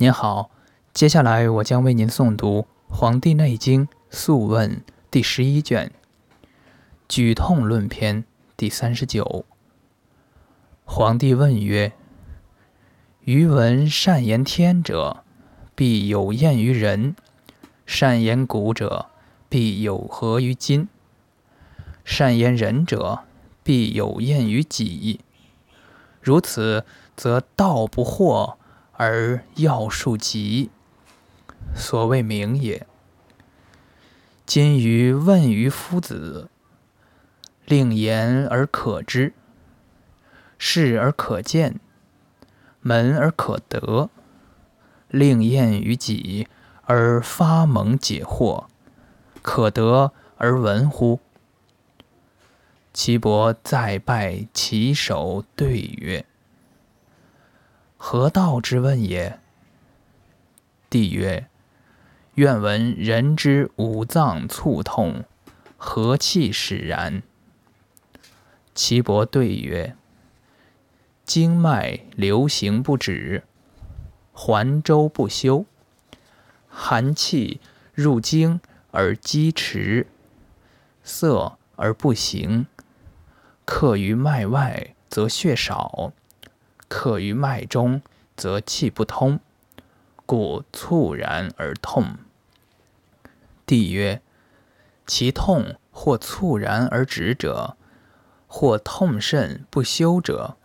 您好，接下来我将为您诵读《黄帝内经·素问》第十一卷《举痛论篇》第三十九。皇帝问曰：“余闻善言天者，必有厌于人；善言古者，必有合于今；善言人者，必有厌于己。如此，则道不惑。”而要数极，所谓名也。今于问于夫子，令言而可知，视而可见，门而可得，令验于己而发蒙解惑，可得而闻乎？岐伯再拜其手，对曰。何道之问也？帝曰：愿闻人之五脏促痛，何气使然？岐伯对曰：经脉流行不止，环周不休，寒气入经而积迟，涩而不行，克于脉外，则血少。克于脉中，则气不通，故猝然而痛。帝曰：其痛或猝然而止者，或痛甚不休者，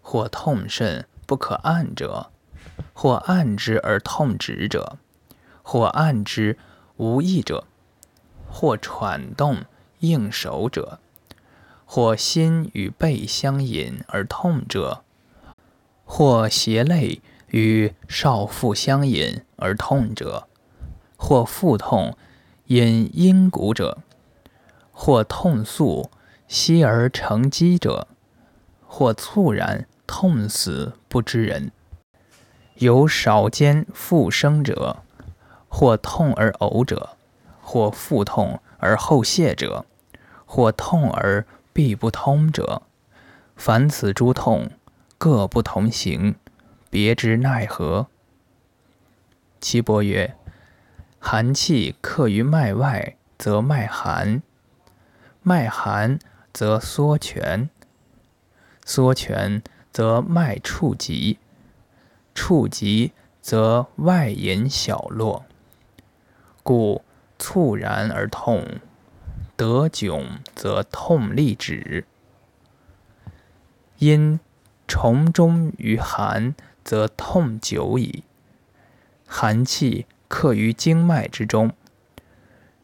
或痛甚不可按者，或按之而痛止者，或按之无益者，或喘动应手者，或心与背相引而痛者。或胁肋与少腹相引而痛者，或腹痛因阴骨者，或痛速息而成积者，或猝然痛死不知人，有少间复生者，或痛而呕者，或腹痛而后泻者，或痛而闭不通者，凡此诸痛。各不同形，别之奈何？岐伯曰：寒气克于脉外，则脉寒；脉寒则缩拳；缩拳则脉触急；触急则外引小络。故猝然而痛，得窘则痛立止。因。从中于寒，则痛久矣。寒气克于经脉之中，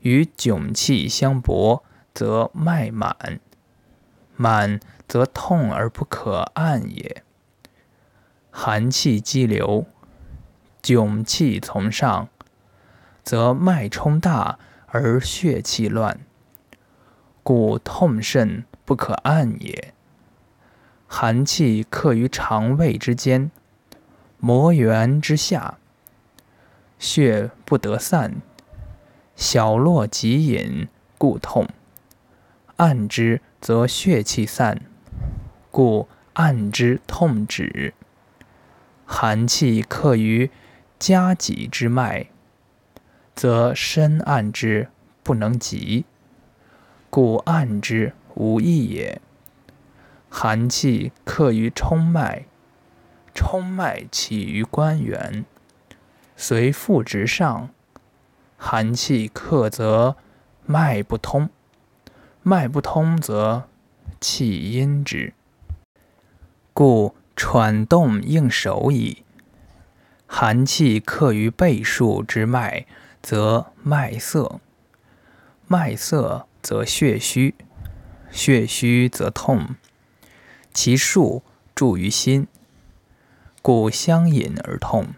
与窘气相搏，则脉满。满则痛而不可按也。寒气激流，窘气从上，则脉冲大而血气乱，故痛甚不可按也。寒气克于肠胃之间，膜原之下，血不得散，小络急引，故痛。按之则血气散，故按之痛止。寒气克于夹脊之脉，则深按之不能及，故按之无益也。寒气克于冲脉，冲脉起于关元，随腹直上。寒气克则脉不通，脉不通则气阴之，故喘动应手矣。寒气克于背数之脉，则脉涩，脉涩则血虚，血虚则痛。其数注于心，故相引而痛。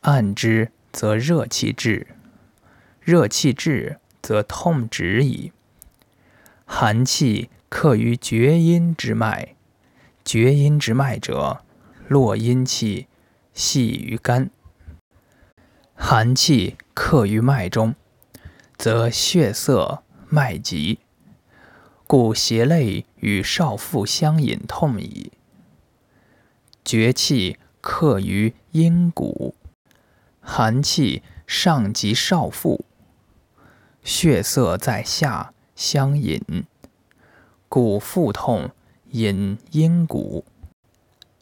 按之则热气至，热气至则痛止矣。寒气克于厥阴之脉，厥阴之脉者，络阴气系于肝。寒气克于脉中，则血色脉急。故胁肋与少腹相引痛矣。厥气克于阴谷。寒气上及少腹，血色在下相引，故腹痛引阴谷。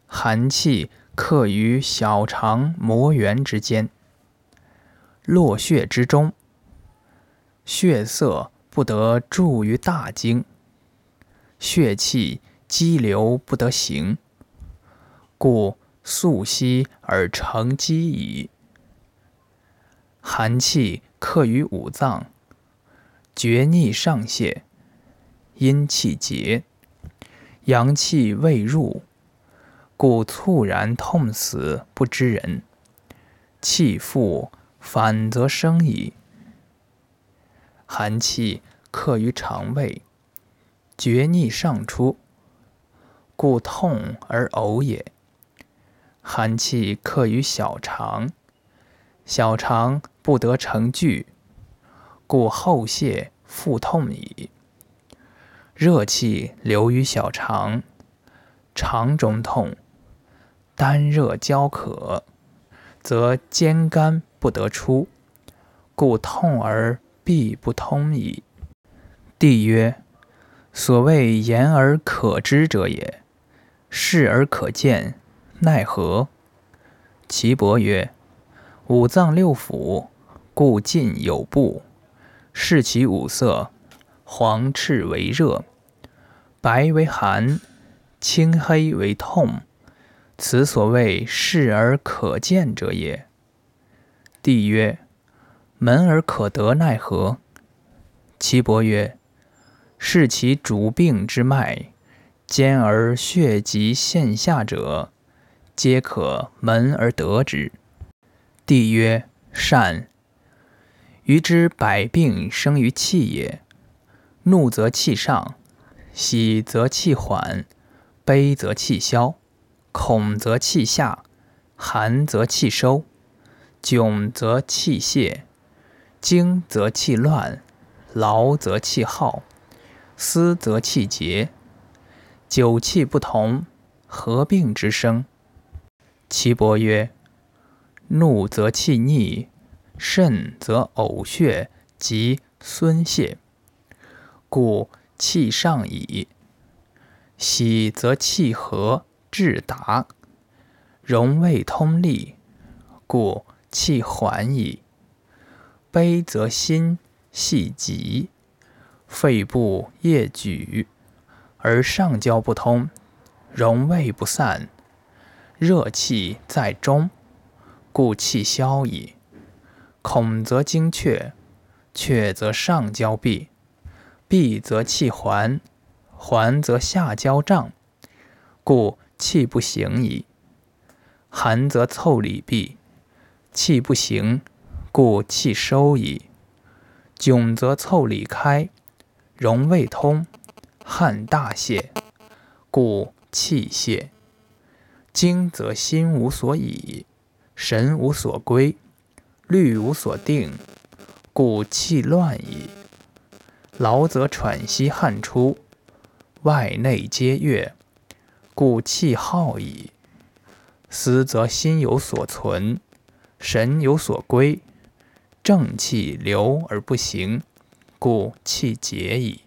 寒气克于小肠膜原之间，络血之中，血色不得注于大经，血气积流不得行，故素息而成积矣。寒气克于五脏，厥逆上泄，阴气结，阳气未入，故猝然痛死不知人。气复反则生矣。寒气克于肠胃，厥逆上出，故痛而呕也。寒气克于小肠，小肠。不得成聚，故后泻腹痛矣。热气流于小肠，肠中痛，丹热交渴，则坚肝不得出，故痛而闭不通矣。帝曰：所谓言而可知者也，视而可见，奈何？岐伯曰：五脏六腑。故尽有部，视其五色：黄赤为热，白为寒，青黑为痛。此所谓视而可见者也。帝曰：门而可得奈何？岐伯曰：视其主病之脉，坚而血急陷下者，皆可门而得之。帝曰：善。余之百病生于气也。怒则气上，喜则气缓，悲则气消，恐则气下，寒则气收，窘则气泄，惊则气乱，劳则气耗，思则气结。九气不同，何病之生？岐伯曰：怒则气逆。肾则呕血及孙泄，故气上矣；喜则气和至达，荣胃通利，故气缓矣；悲则心系急，肺部液举，而上焦不通，荣胃不散，热气在中，故气消矣。恐则惊却，却则上焦闭，闭则气还，还则下焦胀，故气不行矣。寒则腠理闭，气不行，故气收矣。窘则腠理开，荣未通，汗大泄，故气泄。惊则心无所倚，神无所归。虑无所定，故气乱矣。劳则喘息汗出，外内皆悦，故气耗矣。思则心有所存，神有所归，正气流而不行，故气结矣。